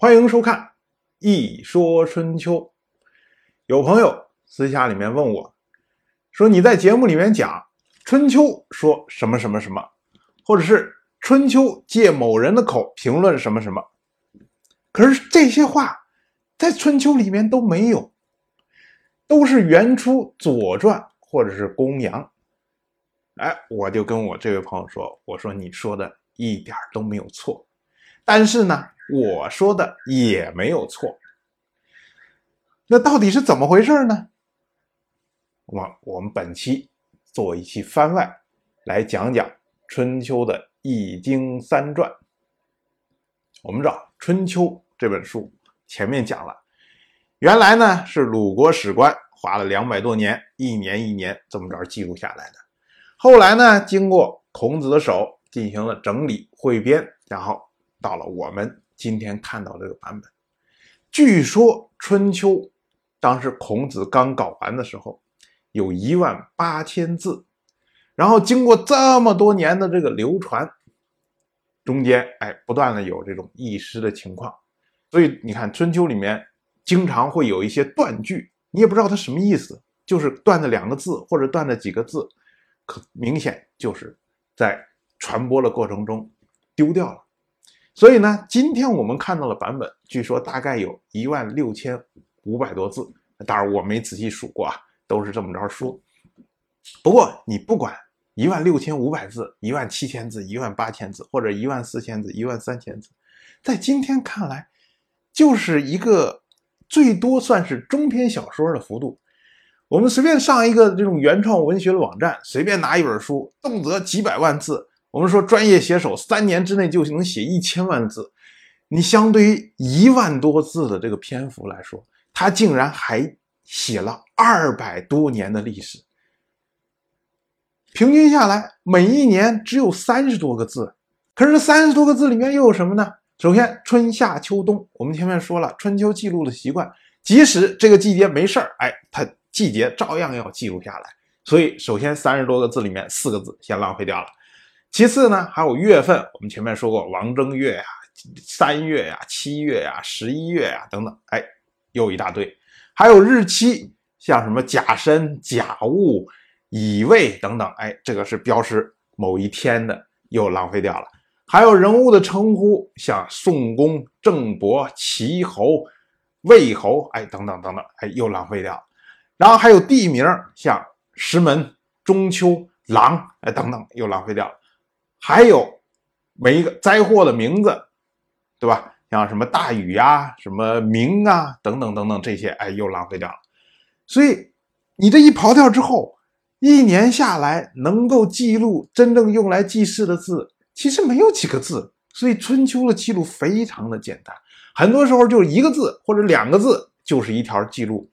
欢迎收看《一说春秋》。有朋友私下里面问我，说你在节目里面讲春秋说什么什么什么，或者是春秋借某人的口评论什么什么，可是这些话在春秋里面都没有，都是原出《左传》或者是公羊。哎，我就跟我这位朋友说，我说你说的一点都没有错，但是呢。我说的也没有错，那到底是怎么回事呢？我我们本期做一期番外，来讲讲春秋的易经三传。我们知道《春秋》这本书前面讲了，原来呢是鲁国史官花了两百多年，一年一年这么着记录下来的。后来呢，经过孔子的手进行了整理汇编，然后到了我们。今天看到这个版本，据说《春秋》当时孔子刚搞完的时候，有一万八千字，然后经过这么多年的这个流传，中间哎不断的有这种遗失的情况，所以你看《春秋》里面经常会有一些断句，你也不知道它什么意思，就是断了两个字或者断了几个字，可明显就是在传播的过程中丢掉了。所以呢，今天我们看到的版本，据说大概有一万六千五百多字。当然我没仔细数过啊，都是这么着说。不过你不管一万六千五百字、一万七千字、一万八千字，或者一万四千字、一万三千字，在今天看来，就是一个最多算是中篇小说的幅度。我们随便上一个这种原创文学的网站，随便拿一本书，动辄几百万字。我们说专业写手三年之内就能写一千万字，你相对于一万多字的这个篇幅来说，他竟然还写了二百多年的历史，平均下来每一年只有三十多个字。可是这三十多个字里面又有什么呢？首先春夏秋冬，我们前面说了春秋记录的习惯，即使这个季节没事儿，哎，它季节照样要记录下来。所以首先三十多个字里面四个字先浪费掉了。其次呢，还有月份，我们前面说过王正月呀、三月呀、七月呀、十一月呀等等，哎，又一大堆。还有日期，像什么甲申、甲戊、乙未等等，哎，这个是标识某一天的，又浪费掉了。还有人物的称呼，像宋公、郑伯、齐侯、魏侯，哎，等等等等，哎，又浪费掉。然后还有地名，像石门、中秋、狼，哎，等等，又浪费掉了。还有每一个灾祸的名字，对吧？像什么大雨呀、什么明啊等等等等这些，哎，又浪费掉了。所以你这一刨掉之后，一年下来能够记录真正用来记事的字，其实没有几个字。所以春秋的记录非常的简单，很多时候就是一个字或者两个字就是一条记录。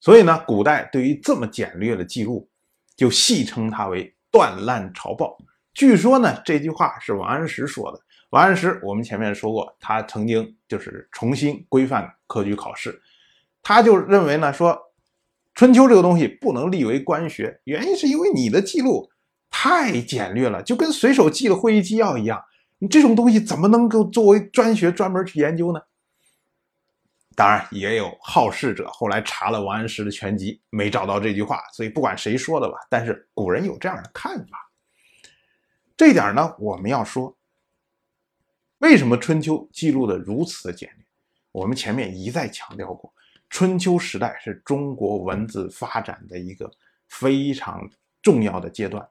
所以呢，古代对于这么简略的记录，就戏称它为断烂朝报。据说呢，这句话是王安石说的。王安石，我们前面说过，他曾经就是重新规范科举考试，他就认为呢，说春秋这个东西不能立为官学，原因是因为你的记录太简略了，就跟随手记的会议纪要一样，你这种东西怎么能够作为专学专门去研究呢？当然，也有好事者后来查了王安石的全集，没找到这句话，所以不管谁说的吧，但是古人有这样的看法。这点呢，我们要说，为什么春秋记录的如此的简略？我们前面一再强调过，春秋时代是中国文字发展的一个非常重要的阶段。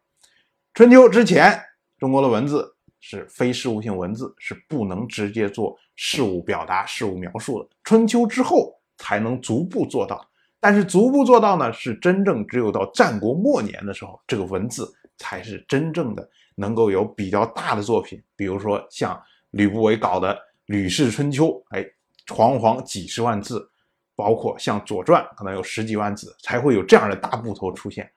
春秋之前，中国的文字是非事物性文字，是不能直接做事物表达、事物描述的。春秋之后才能逐步做到，但是逐步做到呢，是真正只有到战国末年的时候，这个文字才是真正的。能够有比较大的作品，比如说像吕不韦搞的《吕氏春秋》，哎，煌煌几十万字，包括像《左传》，可能有十几万字，才会有这样的大部头出现。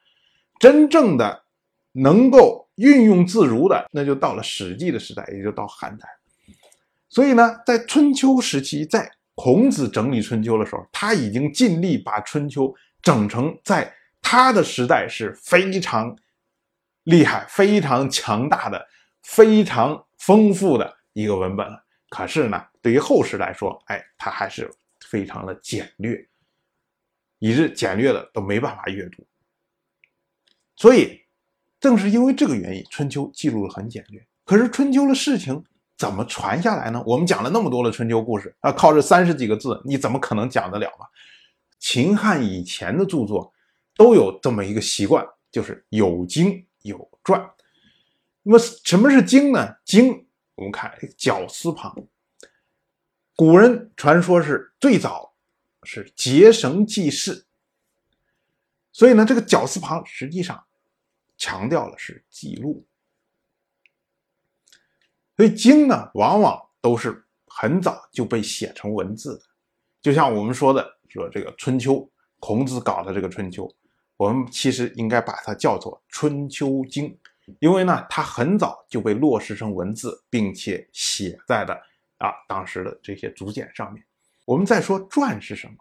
真正的能够运用自如的，那就到了《史记》的时代，也就到汉代。所以呢，在春秋时期，在孔子整理春秋的时候，他已经尽力把春秋整成在他的时代是非常。厉害，非常强大的、非常丰富的一个文本了。可是呢，对于后世来说，哎，它还是非常的简略，以致简略的都没办法阅读。所以，正是因为这个原因，《春秋》记录的很简略。可是，《春秋》的事情怎么传下来呢？我们讲了那么多的春秋故事啊，靠这三十几个字，你怎么可能讲得了嘛？秦汉以前的著作都有这么一个习惯，就是有经有传。那么，什么是经呢？经，我们看绞丝旁，古人传说是最早是结绳记事，所以呢，这个绞丝旁实际上强调的是记录。所以经呢，往往都是很早就被写成文字的，就像我们说的，说这个《春秋》，孔子搞的这个《春秋》，我们其实应该把它叫做《春秋经》，因为呢，它很早就被落实成文字，并且写在了啊当时的这些竹简上面。我们再说“传”是什么？“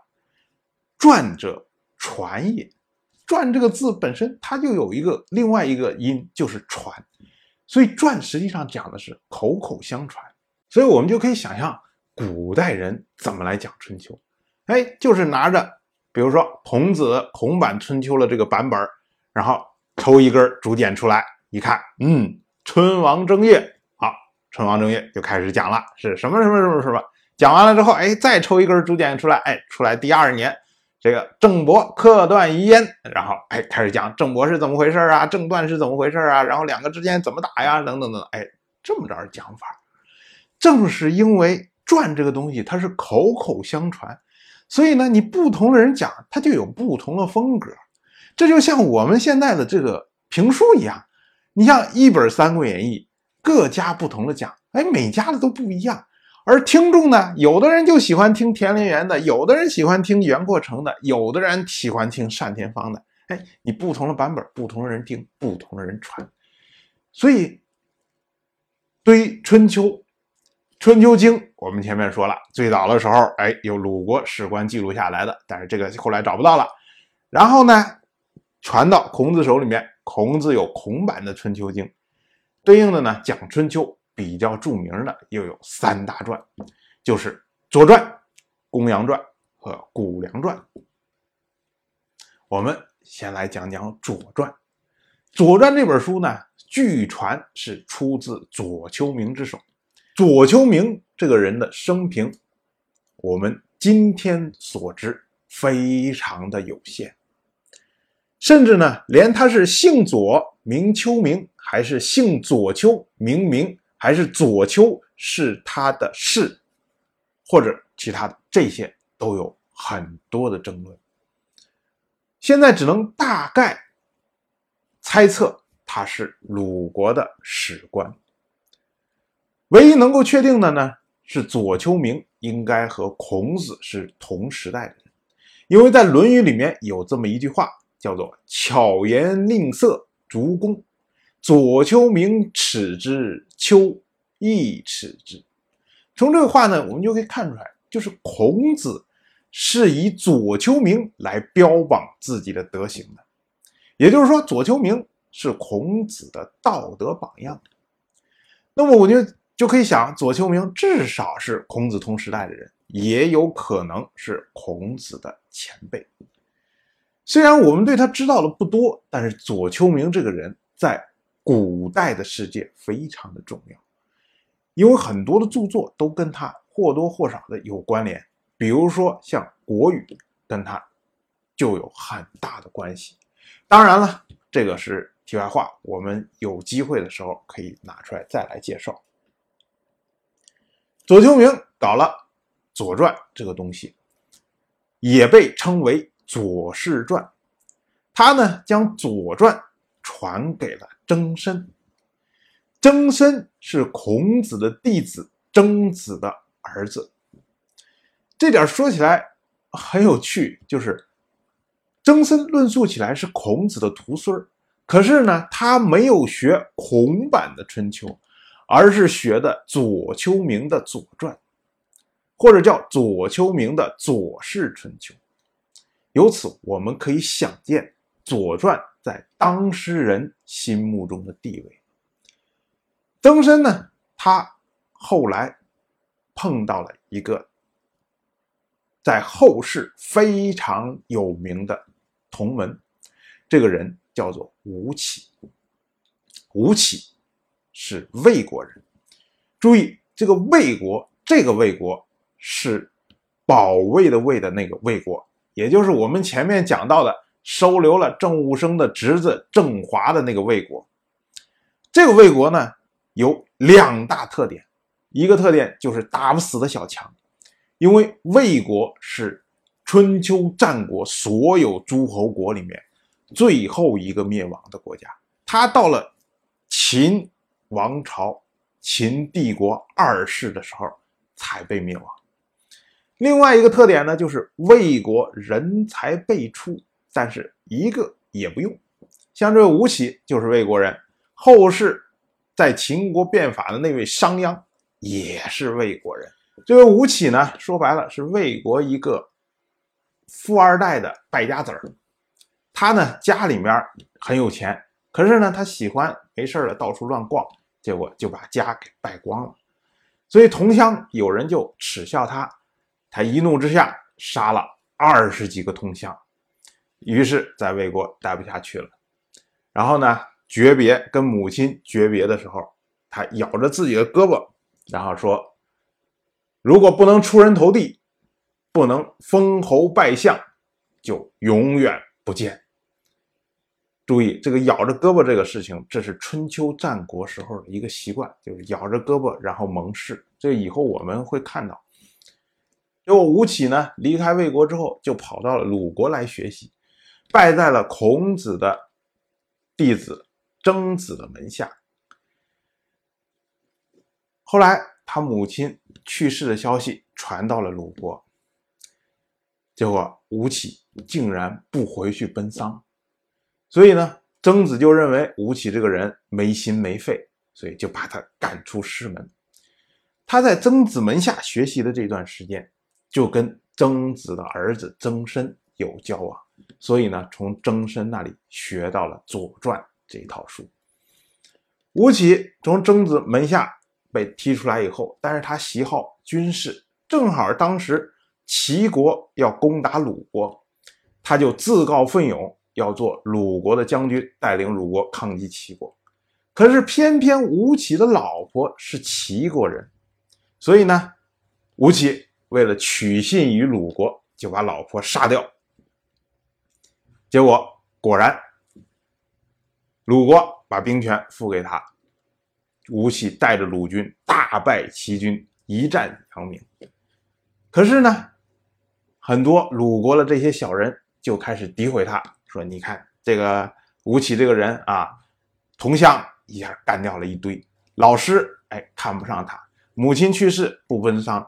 传”者，传也。“传”这个字本身，它就有一个另外一个音，就是“传”。所以传实际上讲的是口口相传，所以我们就可以想象古代人怎么来讲春秋。哎，就是拿着，比如说孔子孔版春秋的这个版本，然后抽一根竹简出来，一看，嗯，春王正月，好，春王正月就开始讲了，是什么什么什么什么，讲完了之后，哎，再抽一根竹简出来，哎，出来第二年。这个郑伯克段于鄢，然后哎开始讲郑伯是怎么回事啊，郑段是怎么回事啊，然后两个之间怎么打呀，等等等，哎，这么着讲法。正是因为传这个东西它是口口相传，所以呢，你不同的人讲，它就有不同的风格。这就像我们现在的这个评书一样，你像一本《三国演义》，各家不同的讲，哎，每家的都不一样。而听众呢，有的人就喜欢听田连元的，有的人喜欢听袁阔成的，有的人喜欢听单田芳的。哎，你不同的版本，不同的人听，不同的人传。所以，对于《春秋》《春秋经》，我们前面说了，最早的时候，哎，有鲁国史官记录下来的，但是这个后来找不到了。然后呢，传到孔子手里面，孔子有孔版的《春秋经》，对应的呢，讲春秋。比较著名的又有三大传，就是《左传》《公羊传》和《谷梁传》。我们先来讲讲《左传》。《左传》这本书呢，据传是出自左丘明之手。左丘明这个人的生平，我们今天所知非常的有限，甚至呢，连他是姓左名丘明，还是姓左丘名明。还是左丘是他的氏，或者其他的这些都有很多的争论。现在只能大概猜测他是鲁国的史官。唯一能够确定的呢，是左丘明应该和孔子是同时代的人，因为在《论语》里面有这么一句话，叫做“巧言令色，逐公”。左丘明耻之，丘亦耻之。从这个话呢，我们就可以看出来，就是孔子是以左丘明来标榜自己的德行的。也就是说，左丘明是孔子的道德榜样。那么，我就就可以想，左丘明至少是孔子同时代的人，也有可能是孔子的前辈。虽然我们对他知道的不多，但是左丘明这个人在。古代的世界非常的重要，因为很多的著作都跟他或多或少的有关联。比如说像《国语》，跟他就有很大的关系。当然了，这个是题外话，我们有机会的时候可以拿出来再来介绍。左丘明搞了《左传》这个东西，也被称为《左氏传》。他呢，将《左传》传给了。曾参，曾参是孔子的弟子曾子的儿子。这点说起来很有趣，就是曾参论述起来是孔子的徒孙可是呢，他没有学孔版的《春秋》，而是学的左丘明的《左传》，或者叫左丘明的《左氏春秋》。由此，我们可以想见《左传》。在当事人心目中的地位，曾参呢，他后来碰到了一个在后世非常有名的同门，这个人叫做吴起。吴起是魏国人，注意这个魏国，这个魏国是保卫的卫的那个魏国，也就是我们前面讲到的收留了郑武生的侄子郑华的那个魏国。这个魏国呢有两大特点，一个特点就是打不死的小强，因为魏国是春秋战国所有诸侯国里面最后一个灭亡的国家，他到了。秦王朝、秦帝国二世的时候才被灭亡。另外一个特点呢，就是魏国人才辈出，但是一个也不用。像这吴起就是魏国人，后世在秦国变法的那位商鞅也是魏国人。这位吴起呢，说白了是魏国一个富二代的败家子儿。他呢，家里面很有钱。可是呢，他喜欢没事了到处乱逛，结果就把家给败光了。所以同乡有人就耻笑他，他一怒之下杀了二十几个同乡，于是，在魏国待不下去了。然后呢，诀别跟母亲诀别的时候，他咬着自己的胳膊，然后说：“如果不能出人头地，不能封侯拜相，就永远不见。”注意这个咬着胳膊这个事情，这是春秋战国时候的一个习惯，就是咬着胳膊然后盟誓。这以后我们会看到。结果吴起呢离开魏国之后，就跑到了鲁国来学习，拜在了孔子的弟子曾子的门下。后来他母亲去世的消息传到了鲁国，结果吴起竟然不回去奔丧。所以呢，曾子就认为吴起这个人没心没肺，所以就把他赶出师门。他在曾子门下学习的这段时间，就跟曾子的儿子曾参有交往，所以呢，从曾参那里学到了《左传》这一套书。吴起从曾子门下被踢出来以后，但是他喜好军事，正好当时齐国要攻打鲁国，他就自告奋勇。要做鲁国的将军，带领鲁国抗击齐国。可是偏偏吴起的老婆是齐国人，所以呢，吴起为了取信于鲁国，就把老婆杀掉。结果果然，鲁国把兵权付给他，吴起带着鲁军大败齐军，一战成名。可是呢，很多鲁国的这些小人就开始诋毁他。说你看这个吴起这个人啊，同乡一下干掉了一堆，老师哎看不上他，母亲去世不奔丧，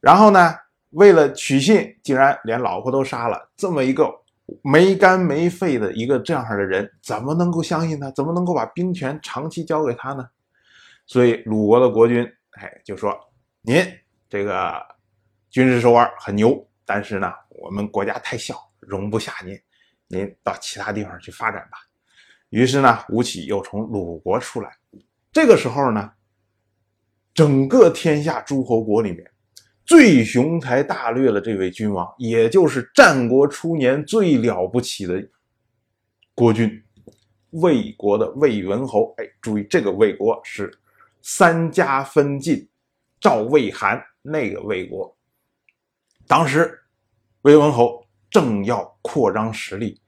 然后呢为了取信，竟然连老婆都杀了，这么一个没肝没肺的一个这样的人，怎么能够相信他？怎么能够把兵权长期交给他呢？所以鲁国的国君哎就说您这个军事手腕很牛，但是呢我们国家太小，容不下您。您到其他地方去发展吧。于是呢，吴起又从鲁国出来。这个时候呢，整个天下诸侯国里面最雄才大略的这位君王，也就是战国初年最了不起的国君——魏国的魏文侯。哎，注意，这个魏国是三家分晋，赵、魏、韩那个魏国。当时魏文侯正要扩张实力。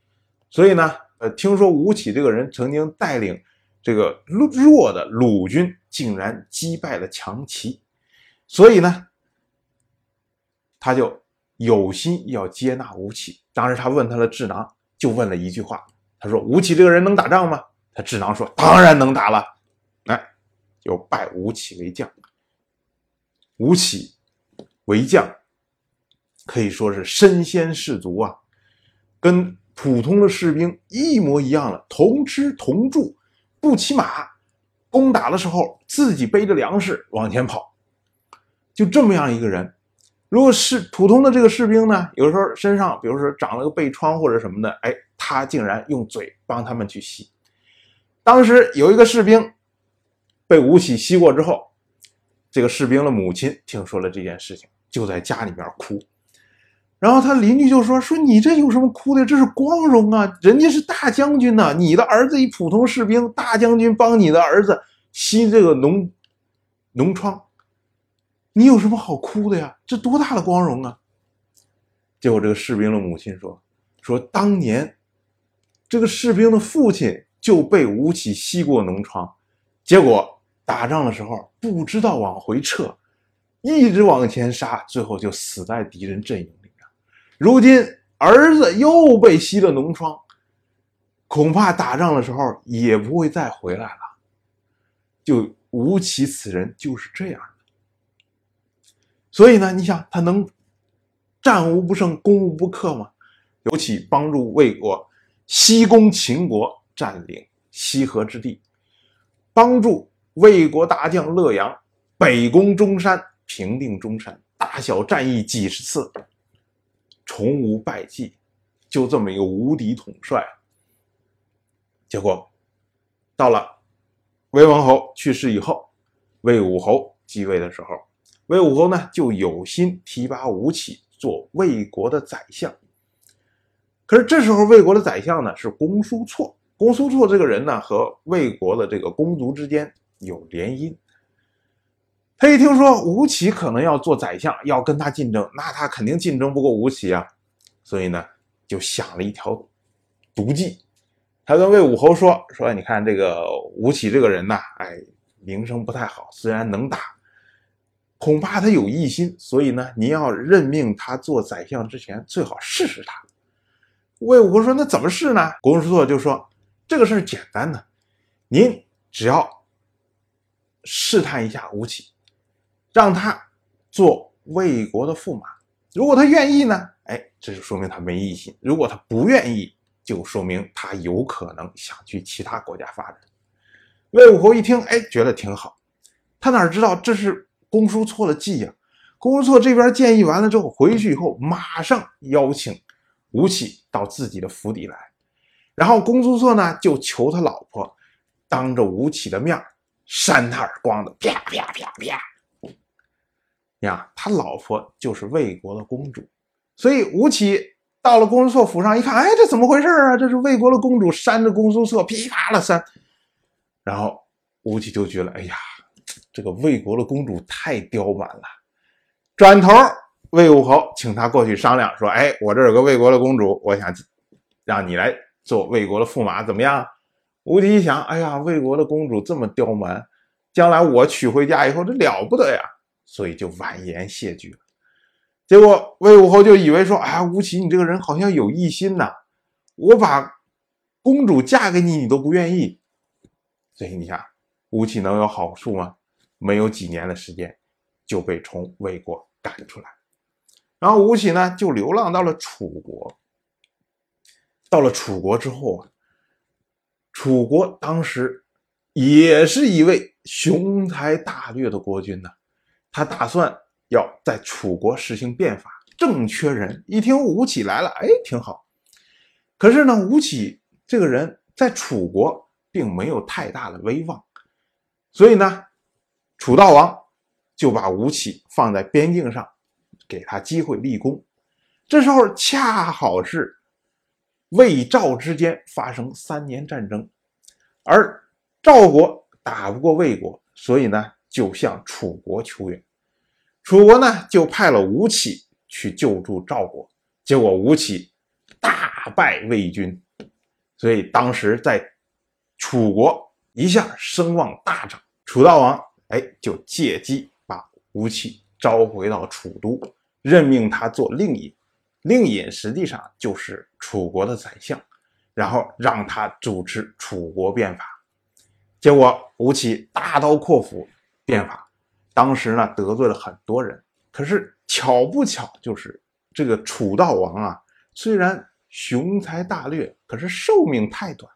所以呢，呃，听说吴起这个人曾经带领这个弱的鲁军，竟然击败了强齐，所以呢，他就有心要接纳吴起。当时他问他的智囊，就问了一句话，他说：“吴起这个人能打仗吗？”他智囊说：“当然能打了。”来，就拜吴起为将。吴起为将，可以说是身先士卒啊，跟。普通的士兵一模一样了，同吃同住，不骑马，攻打的时候自己背着粮食往前跑，就这么样一个人。如果是普通的这个士兵呢，有时候身上比如说长了个背疮或者什么的，哎，他竟然用嘴帮他们去吸。当时有一个士兵被吴起吸过之后，这个士兵的母亲听说了这件事情，就在家里面哭。然后他邻居就说：“说你这有什么哭的？这是光荣啊！人家是大将军呐，你的儿子一普通士兵，大将军帮你的儿子吸这个脓脓疮，你有什么好哭的呀？这多大的光荣啊！”结果这个士兵的母亲说：“说当年这个士兵的父亲就被吴起吸过脓疮，结果打仗的时候不知道往回撤，一直往前杀，最后就死在敌人阵营。”如今儿子又被吸了脓疮，恐怕打仗的时候也不会再回来了。就吴起此人就是这样的。所以呢，你想他能战无不胜、攻无不克吗？尤其帮助魏国西攻秦国，占领西河之地，帮助魏国大将乐阳北攻中山，平定中山，大小战役几十次。从无败绩，就这么一个无敌统帅。结果到了魏文侯去世以后，魏武侯继位的时候，魏武侯呢就有心提拔吴起做魏国的宰相。可是这时候魏国的宰相呢是公叔痤，公叔痤这个人呢和魏国的这个公族之间有联姻。他一听说吴起可能要做宰相，要跟他竞争，那他肯定竞争不过吴起啊，所以呢，就想了一条毒计。他跟魏武侯说：“说你看这个吴起这个人呐，哎，名声不太好，虽然能打，恐怕他有异心，所以呢，您要任命他做宰相之前，最好试试他。”魏武侯说：“那怎么试呢？”公叔痤就说：“这个事儿简单呢，您只要试探一下吴起。”让他做魏国的驸马，如果他愿意呢？哎，这就说明他没异心；如果他不愿意，就说明他有可能想去其他国家发展。魏武侯一听，哎，觉得挺好。他哪知道这是公叔痤的计呀？公叔痤这边建议完了之后，回去以后马上邀请吴起到自己的府邸来，然后公叔痤呢就求他老婆当着吴起的面扇他耳光子，啪啪啪啪。呀，他老婆就是魏国的公主，所以吴起到了公孙策府上一看，哎，这怎么回事啊？这是魏国的公主扇着公孙策，噼啪的扇。然后吴起就觉得，哎呀，这个魏国的公主太刁蛮了。转头，魏武侯请他过去商量，说，哎，我这有个魏国的公主，我想让你来做魏国的驸马，怎么样？吴起一想，哎呀，魏国的公主这么刁蛮，将来我娶回家以后，这了不得呀。所以就婉言谢绝了。结果魏武侯就以为说：“哎，吴起，你这个人好像有异心呐！我把公主嫁给你，你都不愿意。”所以你想，吴起能有好处吗？没有几年的时间，就被从魏国赶出来。然后吴起呢，就流浪到了楚国。到了楚国之后啊，楚国当时也是一位雄才大略的国君呢。他打算要在楚国实行变法，正缺人。一听吴起来了，哎，挺好。可是呢，吴起这个人在楚国并没有太大的威望，所以呢，楚悼王就把吴起放在边境上，给他机会立功。这时候恰好是魏赵之间发生三年战争，而赵国打不过魏国，所以呢。就向楚国求援，楚国呢就派了吴起去救助赵国，结果吴起大败魏军，所以当时在楚国一下声望大涨。楚悼王哎就借机把吴起召回到楚都，任命他做令尹，令尹实际上就是楚国的宰相，然后让他主持楚国变法。结果吴起大刀阔斧。变法，当时呢得罪了很多人，可是巧不巧，就是这个楚悼王啊，虽然雄才大略，可是寿命太短。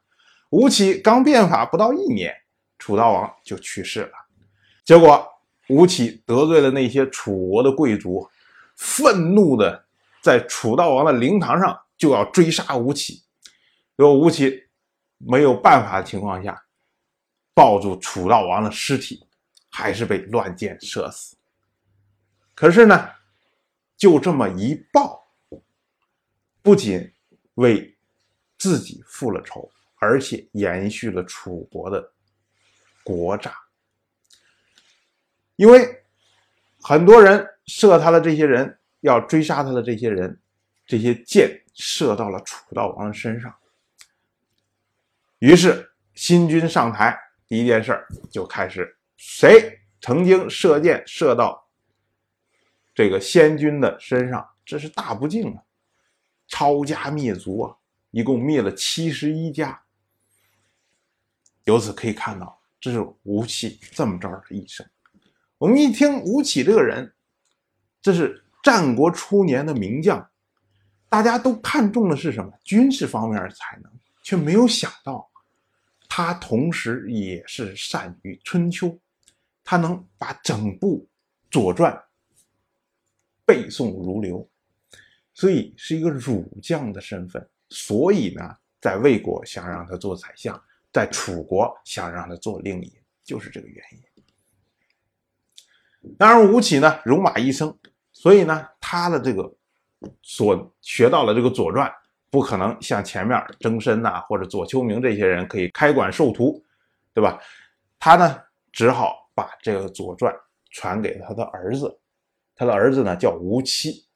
吴起刚变法不到一年，楚悼王就去世了。结果吴起得罪了那些楚国的贵族，愤怒的在楚悼王的灵堂上就要追杀吴起。结果吴起没有办法的情况下，抱住楚悼王的尸体。还是被乱箭射死。可是呢，就这么一报，不仅为自己复了仇，而且延续了楚国的国诈。因为很多人射他的这些人，要追杀他的这些人，这些箭射到了楚悼王身上。于是新君上台，第一件事就开始，谁曾经射箭射到。这个先君的身上，这是大不敬啊！抄家灭族啊！一共灭了七十一家。由此可以看到，这是吴起这么着的一生。我们一听吴起这个人，这是战国初年的名将，大家都看重的是什么？军事方面的才能，却没有想到，他同时也是善于春秋，他能把整部《左传》。背诵如流，所以是一个儒将的身份。所以呢，在魏国想让他做宰相，在楚国想让他做令尹，就是这个原因。当然，吴起呢，戎马一生，所以呢，他的这个所学到的这个《左传》，不可能像前面曾参呐或者左丘明这些人可以开馆授徒，对吧？他呢，只好把这个《左传》传给他的儿子。他的儿子呢叫吴期，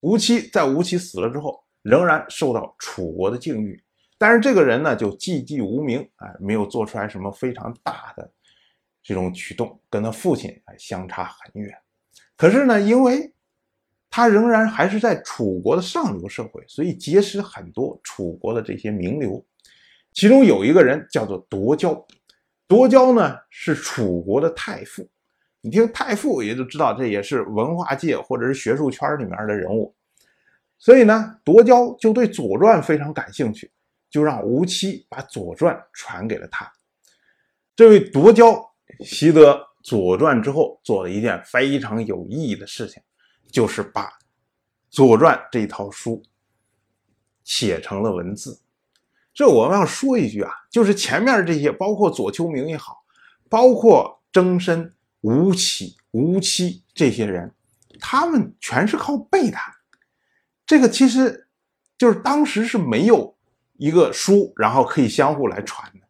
吴期在吴起死了之后，仍然受到楚国的敬遇，但是这个人呢就寂寂无名，哎，没有做出来什么非常大的这种举动，跟他父亲哎相差很远。可是呢，因为他仍然还是在楚国的上流社会，所以结识很多楚国的这些名流，其中有一个人叫做夺交，夺交呢是楚国的太傅。你听太傅，也就知道这也是文化界或者是学术圈里面的人物，所以呢，夺交就对《左传》非常感兴趣，就让吴期把《左传》传给了他。这位夺交习得《左传》之后，做了一件非常有意义的事情，就是把《左传》这套书写成了文字。这我们要说一句啊，就是前面这些，包括左丘明也好，包括曾参。吴起、吴期这些人，他们全是靠背的。这个其实就是当时是没有一个书，然后可以相互来传的。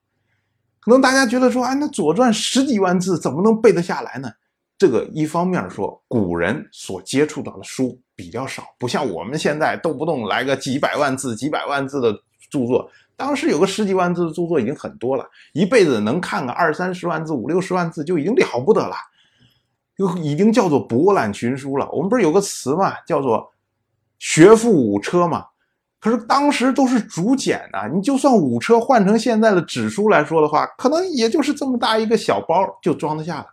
可能大家觉得说，哎，那《左传》十几万字，怎么能背得下来呢？这个一方面说，古人所接触到的书比较少，不像我们现在动不动来个几百万字、几百万字的著作。当时有个十几万字的著作已经很多了，一辈子能看个二三十万字、五六十万字就已经了不得了，就已经叫做博览群书了。我们不是有个词嘛，叫做“学富五车”嘛？可是当时都是竹简啊，你就算五车换成现在的纸书来说的话，可能也就是这么大一个小包就装得下了。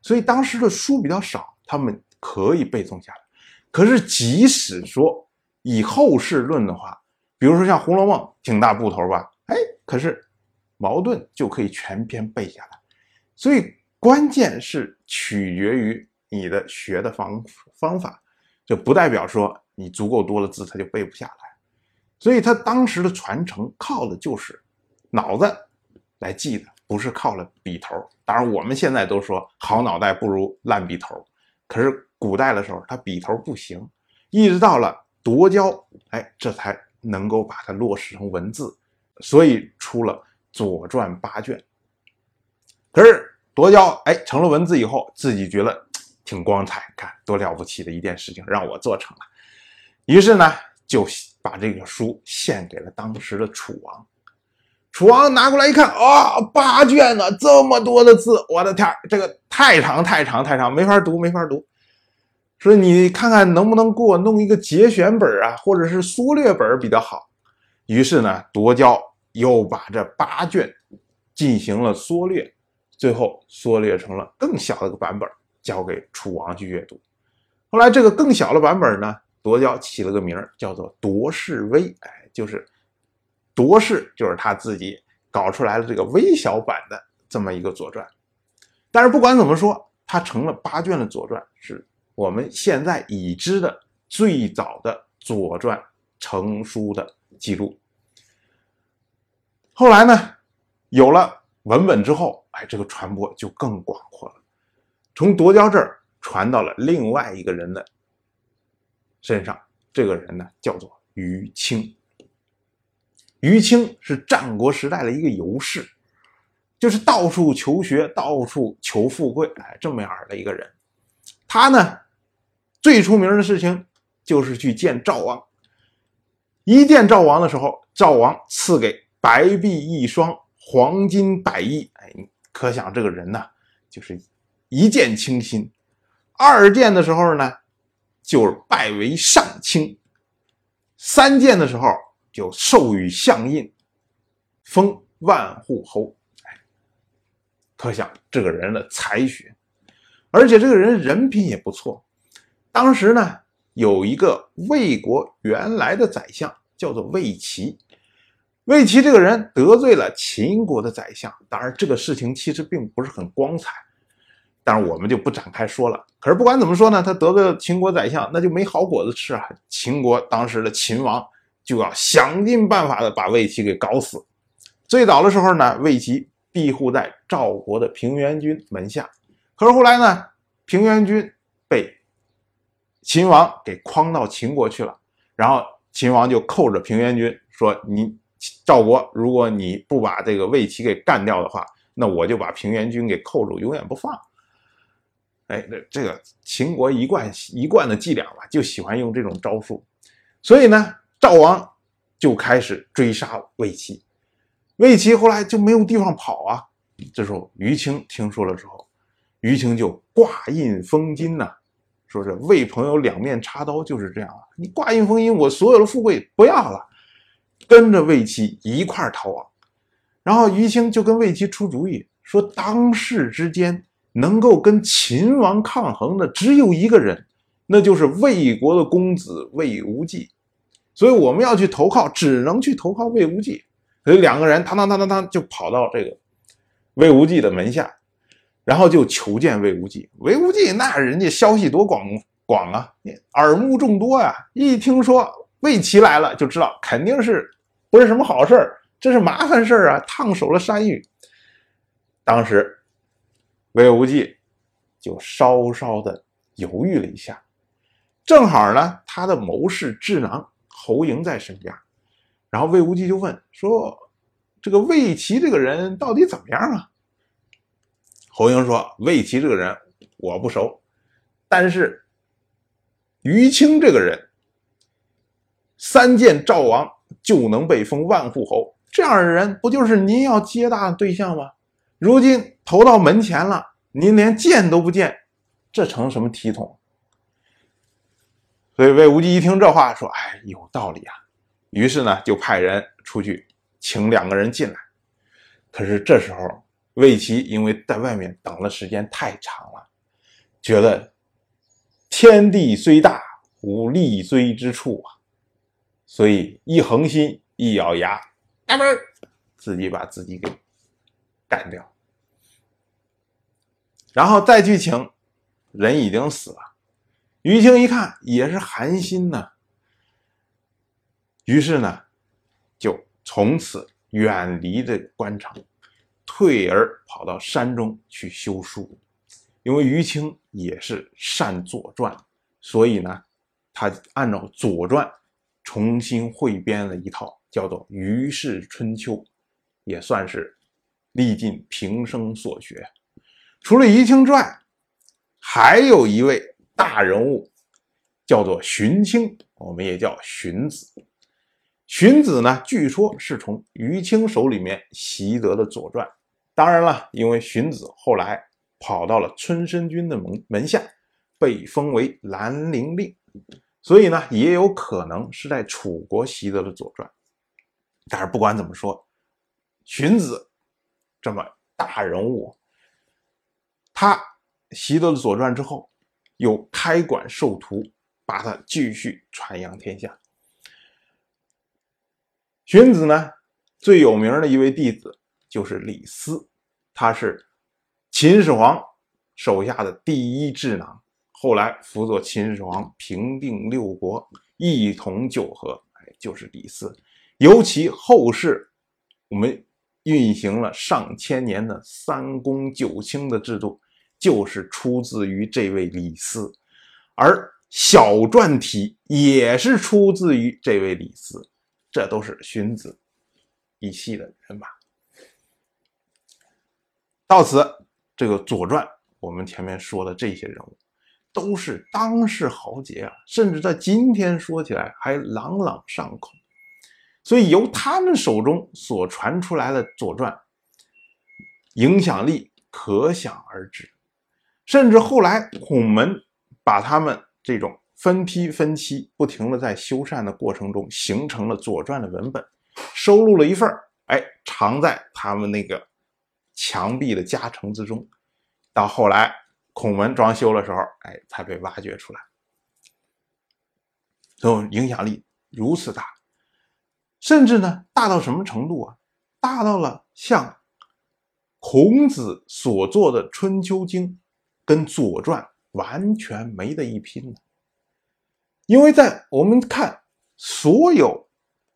所以当时的书比较少，他们可以背诵下来。可是即使说以后世论的话，比如说像《红楼梦》，挺大部头吧？哎，可是矛盾就可以全篇背下来。所以关键是取决于你的学的方方法，就不代表说你足够多的字他就背不下来。所以他当时的传承靠的就是脑子来记的，不是靠了笔头。当然，我们现在都说好脑袋不如烂笔头，可是古代的时候他笔头不行，一直到了夺交，哎，这才。能够把它落实成文字，所以出了《左传》八卷。可是夺交哎成了文字以后，自己觉得挺光彩，看多了不起的一件事情，让我做成了。于是呢，就把这个书献给了当时的楚王。楚王拿过来一看，啊，八卷呢，这么多的字，我的天，这个太长太长太长，没法读，没法读。说你看看能不能给我弄一个节选本啊，或者是缩略本比较好。于是呢，夺交又把这八卷进行了缩略，最后缩略成了更小的个版本，交给楚王去阅读。后来这个更小的版本呢，夺交起了个名，叫做《夺士微》，哎，就是夺士，就是他自己搞出来了这个微小版的这么一个左传。但是不管怎么说，它成了八卷的左传是。我们现在已知的最早的《左传》成书的记录。后来呢，有了文本之后，哎，这个传播就更广阔了。从夺交这儿传到了另外一个人的身上。这个人呢，叫做于清。于清是战国时代的一个游士，就是到处求学、到处求富贵，哎，这么样的一个人。他呢，最出名的事情就是去见赵王。一见赵王的时候，赵王赐给白璧一双，黄金百亿。哎，可想这个人呢，就是一见倾心。二见的时候呢，就是拜为上卿。三见的时候就授予相印，封万户侯。可想这个人的才学，而且这个人人品也不错。当时呢。有一个魏国原来的宰相叫做魏齐，魏齐这个人得罪了秦国的宰相，当然这个事情其实并不是很光彩，当然我们就不展开说了。可是不管怎么说呢，他得罪了秦国宰相，那就没好果子吃啊！秦国当时的秦王就要想尽办法的把魏齐给搞死。最早的时候呢，魏齐庇护在赵国的平原君门下，可是后来呢，平原君被。秦王给诓到秦国去了，然后秦王就扣着平原君说：“你赵国，如果你不把这个魏齐给干掉的话，那我就把平原君给扣住，永远不放。”哎，这这个秦国一贯一贯的伎俩吧，就喜欢用这种招数。所以呢，赵王就开始追杀魏齐，魏齐后来就没有地方跑啊。这时候于青听说了之后，于青就挂印封金呐。说是为朋友两面插刀，就是这样啊！你挂印封印，我所有的富贵不要了，跟着魏齐一块逃亡。然后于青就跟魏齐出主意，说当世之间能够跟秦王抗衡的只有一个人，那就是魏国的公子魏无忌。所以我们要去投靠，只能去投靠魏无忌。所以两个人，当当当当当，就跑到这个魏无忌的门下。然后就求见魏无忌，魏无忌那人家消息多广广啊，耳目众多呀。一听说魏齐来了，就知道肯定是不是什么好事儿，这是麻烦事儿啊，烫手了山芋。当时魏无忌就稍稍的犹豫了一下，正好呢，他的谋士智囊侯嬴在身边，然后魏无忌就问说：“这个魏齐这个人到底怎么样啊？”侯英说：“魏齐这个人我不熟，但是于青这个人，三见赵王就能被封万户侯，这样的人不就是您要接纳的对象吗？如今投到门前了，您连见都不见，这成什么体统？”所以魏无忌一听这话，说：“哎，有道理啊。”于是呢，就派人出去请两个人进来。可是这时候。魏齐因为在外面等的时间太长了，觉得天地虽大，无立锥之处啊，所以一横心，一咬牙，自己把自己给干掉。然后再去请，人已经死了。于青一看也是寒心呐，于是呢，就从此远离这个官场。退而跑到山中去修书，因为于青也是善《左传》，所以呢，他按照《左传》重新汇编了一套，叫做《于氏春秋》，也算是历尽平生所学。除了于青之外，还有一位大人物，叫做荀卿，我们也叫荀子。荀子呢，据说是从于青手里面习得的《左传》。当然了，因为荀子后来跑到了春申君的门门下，被封为兰陵令，所以呢，也有可能是在楚国习得了《左传》。但是不管怎么说，荀子这么大人物，他习得了《左传》之后，又开馆授徒，把他继续传扬天下。荀子呢，最有名的一位弟子。就是李斯，他是秦始皇手下的第一智囊，后来辅佐秦始皇平定六国，一统九合。哎，就是李斯。尤其后世，我们运行了上千年的三公九卿的制度，就是出自于这位李斯，而小篆体也是出自于这位李斯，这都是荀子一系的人马。到此，这个《左传》我们前面说的这些人物，都是当世豪杰啊，甚至在今天说起来还朗朗上口。所以由他们手中所传出来的《左传》，影响力可想而知。甚至后来孔门把他们这种分批分期、不停的在修缮的过程中，形成了《左传》的文本，收录了一份哎，藏在他们那个墙壁的夹层之中。到后来孔门装修的时候，哎，才被挖掘出来。所以影响力如此大。甚至呢，大到什么程度啊？大到了像孔子所做的《春秋经》跟《左传》完全没得一拼了。因为在我们看所有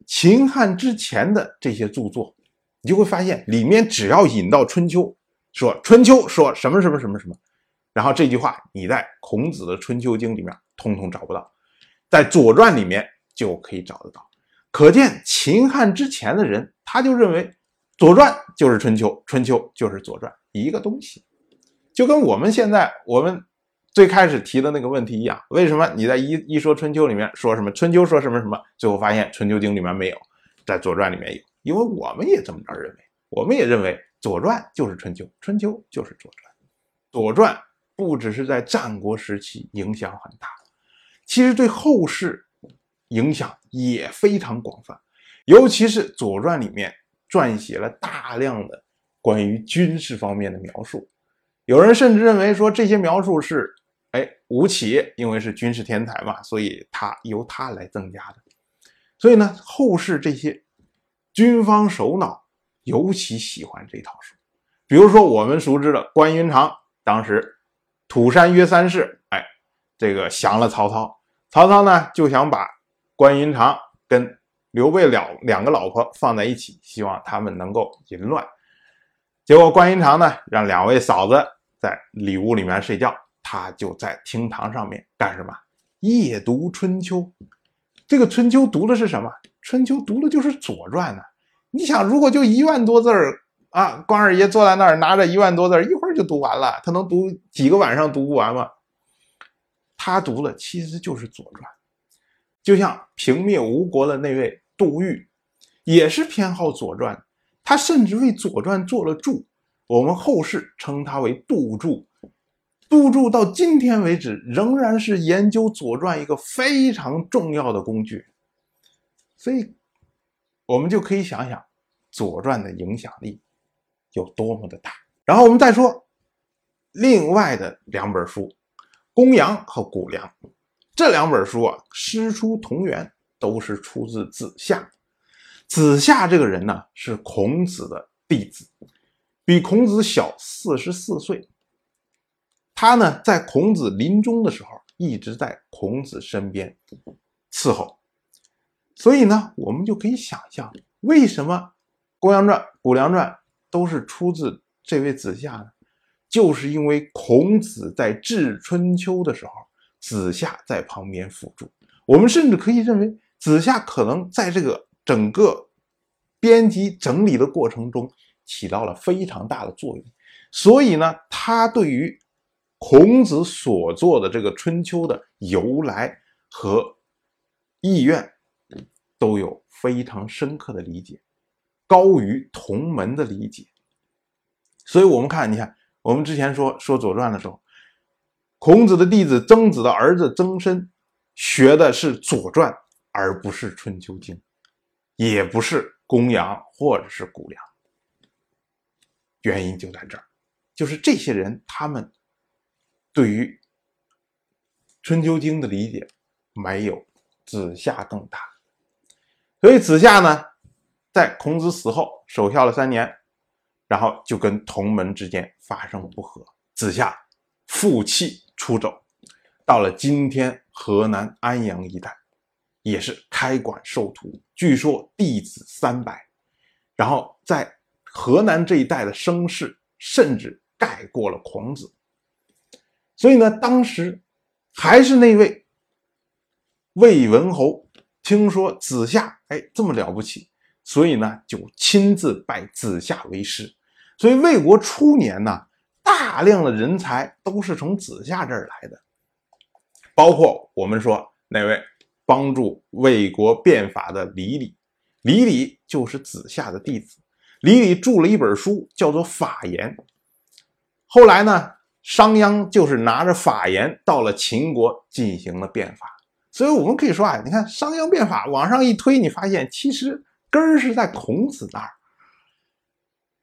秦汉之前的这些著作，你就会发现里面只要引到《春秋》，说《春秋》说什么什么什么什么，然后这句话你在孔子的《春秋经》里面通通找不到，在《左传》里面就可以找得到。可见秦汉之前的人，他就认为《左传》就是《春秋》，《春秋》就是《左传》一个东西，就跟我们现在我们最开始提的那个问题一样。为什么你在一一说《春秋》里面说什么《春秋》说什么什么，最后发现《春秋经》里面没有，在《左传》里面有？因为我们也这么着认为，我们也认为《左传》就是《春秋》，《春秋》就是《左传》。《左传》不只是在战国时期影响很大，其实对后世。影响也非常广泛，尤其是《左传》里面撰写了大量的关于军事方面的描述。有人甚至认为说这些描述是，哎，吴起因为是军事天才嘛，所以他由他来增加的。所以呢，后世这些军方首脑尤其喜欢这套书。比如说我们熟知的关云长，当时土山约三世，哎，这个降了曹操，曹操呢就想把。关云长跟刘备两两个老婆放在一起，希望他们能够淫乱。结果关云长呢，让两位嫂子在里屋里面睡觉，他就在厅堂上面干什么？夜读春秋。这个春秋读的是什么？春秋读的就是左传呢。你想，如果就一万多字儿啊，关二爷坐在那儿拿着一万多字儿，一会儿就读完了，他能读几个晚上读不完吗？他读的其实就是左传。就像平灭吴国的那位杜预，也是偏好《左传》，他甚至为《左传》做了注，我们后世称他为杜注。杜注到今天为止仍然是研究《左传》一个非常重要的工具，所以，我们就可以想想《左传》的影响力有多么的大。然后我们再说另外的两本书，《公羊》和《谷梁》。这两本书啊，师出同源，都是出自子夏。子夏这个人呢，是孔子的弟子，比孔子小四十四岁。他呢，在孔子临终的时候，一直在孔子身边伺候。所以呢，我们就可以想象，为什么《公羊传》《谷梁传》都是出自这位子夏呢？就是因为孔子在治春秋的时候。子夏在旁边辅助，我们甚至可以认为，子夏可能在这个整个编辑整理的过程中起到了非常大的作用。所以呢，他对于孔子所做的这个《春秋》的由来和意愿都有非常深刻的理解，高于同门的理解。所以，我们看，你看，我们之前说说《左传》的时候。孔子的弟子曾子的儿子曾参学的是《左传》，而不是《春秋经》，也不是《公羊》或者是《谷梁》。原因就在这儿，就是这些人他们对于《春秋经》的理解没有子夏更大，所以子夏呢，在孔子死后守孝了三年，然后就跟同门之间发生不和，子夏负气。出走，到了今天河南安阳一带，也是开馆授徒，据说弟子三百，然后在河南这一带的声势甚至盖过了孔子。所以呢，当时还是那位魏文侯，听说子夏哎这么了不起，所以呢就亲自拜子夏为师。所以魏国初年呢，大量的人才都是从子夏这儿来的，包括我们说那位帮助魏国变法的李礼，李礼就是子夏的弟子。李礼著了一本书，叫做《法言》。后来呢，商鞅就是拿着《法言》到了秦国进行了变法。所以我们可以说啊，你看商鞅变法往上一推，你发现其实根儿是在孔子那儿。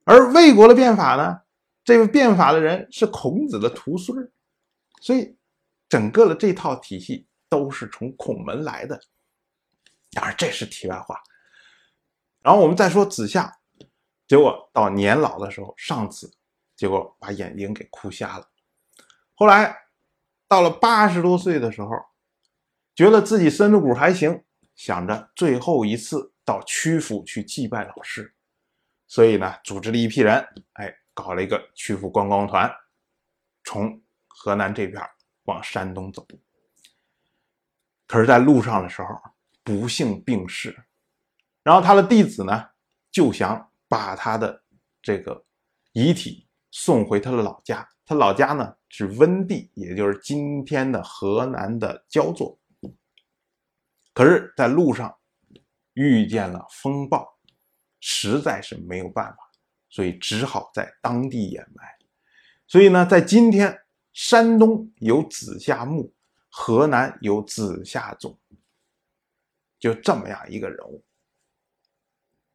而魏国的变法呢，这个变法的人是孔子的徒孙所以整个的这套体系都是从孔门来的。当然这是题外话。然后我们再说子夏。结果到年老的时候上子，结果把眼睛给哭瞎了。后来到了八十多岁的时候，觉得自己身子骨还行，想着最后一次到曲阜去祭拜老师，所以呢，组织了一批人，哎，搞了一个曲阜观光团，从河南这边往山东走。可是，在路上的时候不幸病逝，然后他的弟子呢就想。把他的这个遗体送回他的老家，他老家呢是温地，也就是今天的河南的焦作。可是，在路上遇见了风暴，实在是没有办法，所以只好在当地掩埋。所以呢，在今天，山东有子夏墓，河南有子夏冢，就这么样一个人物。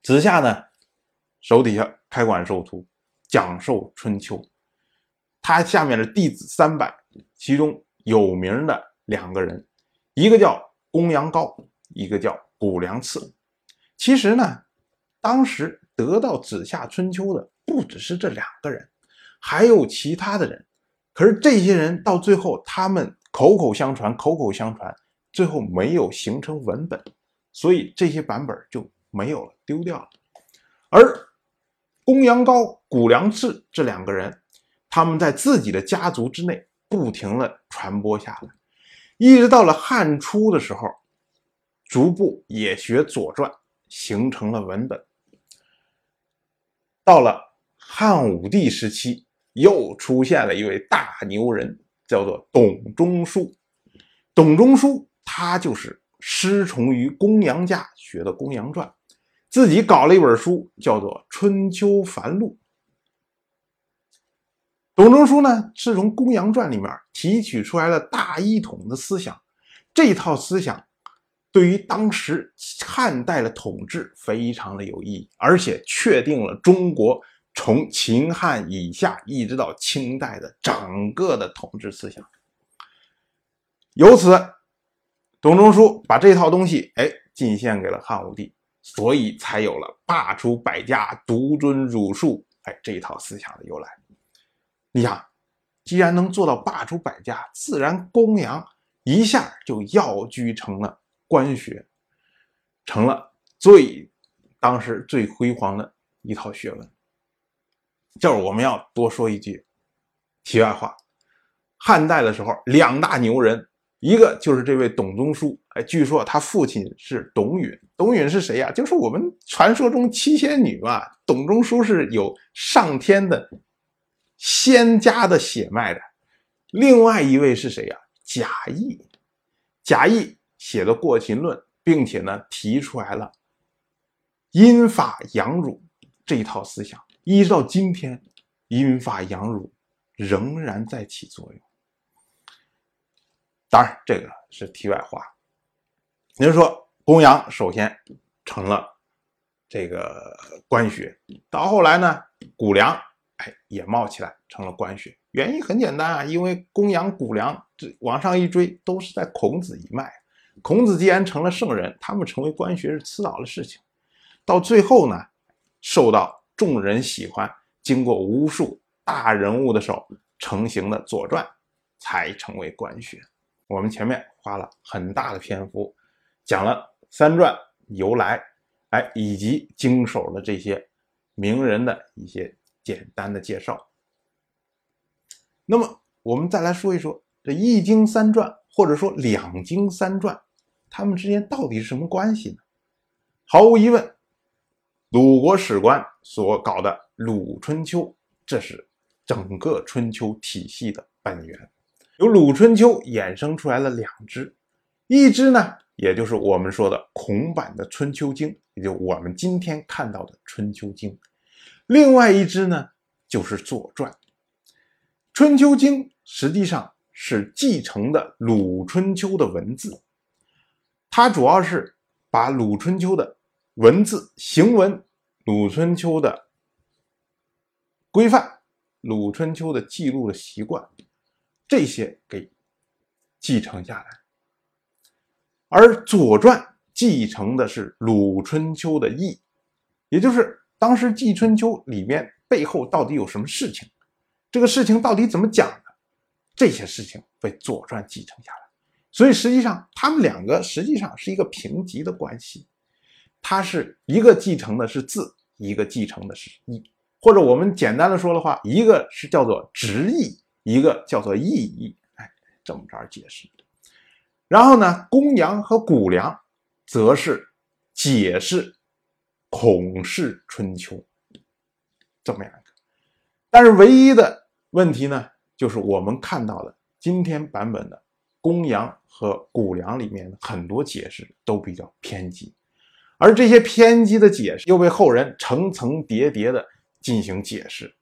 子夏呢？手底下开馆授徒，讲授春秋。他下面的弟子三百，其中有名的两个人，一个叫公羊高，一个叫谷梁次。其实呢，当时得到子夏春秋的不只是这两个人，还有其他的人。可是这些人到最后，他们口口相传，口口相传，最后没有形成文本，所以这些版本就没有了，丢掉了。而公羊高、谷梁次这两个人，他们在自己的家族之内不停的传播下来，一直到了汉初的时候，逐步也学《左传》，形成了文本。到了汉武帝时期，又出现了一位大牛人，叫做董仲舒。董仲舒他就是师从于公羊家学的《公羊传》。自己搞了一本书，叫做《春秋繁露》。董仲舒呢，是从《公羊传》里面提取出来了大一统的思想，这套思想对于当时汉代的统治非常的有意义，而且确定了中国从秦汉以下一直到清代的整个的统治思想。由此，董仲舒把这套东西哎进献给了汉武帝。所以才有了罢黜百家，独尊儒术，哎，这一套思想的由来。你想，既然能做到罢黜百家，自然公羊一下就要居成了官学，成了最当时最辉煌的一套学问。就是我们要多说一句题外话：汉代的时候，两大牛人。一个就是这位董仲舒，哎，据说他父亲是董允。董允是谁呀？就是我们传说中七仙女嘛。董仲舒是有上天的仙家的血脉的。另外一位是谁呀？贾谊。贾谊写的《过秦论》，并且呢提出来了阴法阳儒这一套思想，一直到今天，阴法阳儒仍然在起作用。当然，这个是题外话。您说公羊首先成了这个官学，到后来呢，谷梁哎也冒起来成了官学。原因很简单啊，因为公羊、谷梁这往上一追都是在孔子一脉。孔子既然成了圣人，他们成为官学是迟早的事情。到最后呢，受到众人喜欢，经过无数大人物的手成型的《左传》，才成为官学。我们前面花了很大的篇幅，讲了三传由来，哎，以及经手的这些名人的一些简单的介绍。那么，我们再来说一说这易经三传，或者说两经三传，它们之间到底是什么关系呢？毫无疑问，鲁国史官所搞的《鲁春秋》，这是整个春秋体系的本源。由《鲁春秋》衍生出来了两支，一支呢，也就是我们说的孔版的《春秋经》，也就我们今天看到的《春秋经》；另外一支呢，就是《左传》。《春秋经》实际上是继承的《鲁春秋》的文字，它主要是把《鲁春秋》的文字、行文、《鲁春秋》的规范、《鲁春秋》的记录的习惯。这些给继承下来，而《左传》继承的是《鲁春秋》的义，也就是当时《季春秋》里面背后到底有什么事情，这个事情到底怎么讲的，这些事情被《左传》继承下来。所以实际上，他们两个实际上是一个平级的关系，它是一个继承的是字，一个继承的是义，或者我们简单的说的话，一个是叫做直译。一个叫做意义，哎，这么着解释。然后呢，公羊和谷梁则是解释孔氏春秋这么样一个。但是唯一的问题呢，就是我们看到的今天版本的公羊和谷梁里面的很多解释都比较偏激，而这些偏激的解释又被后人层层叠叠的进行解释，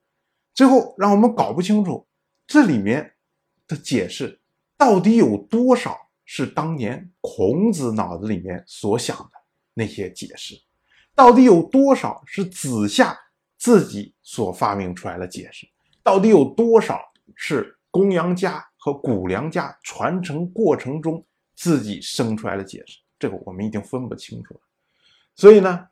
最后让我们搞不清楚。这里面的解释到底有多少是当年孔子脑子里面所想的那些解释？到底有多少是子夏自己所发明出来的解释？到底有多少是公羊家和谷梁家传承过程中自己生出来的解释？这个我们已经分不清楚了。所以呢，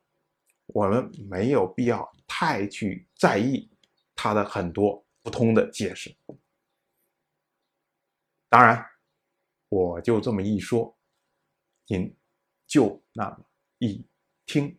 我们没有必要太去在意他的很多不同的解释。当然，我就这么一说，您就那么一听。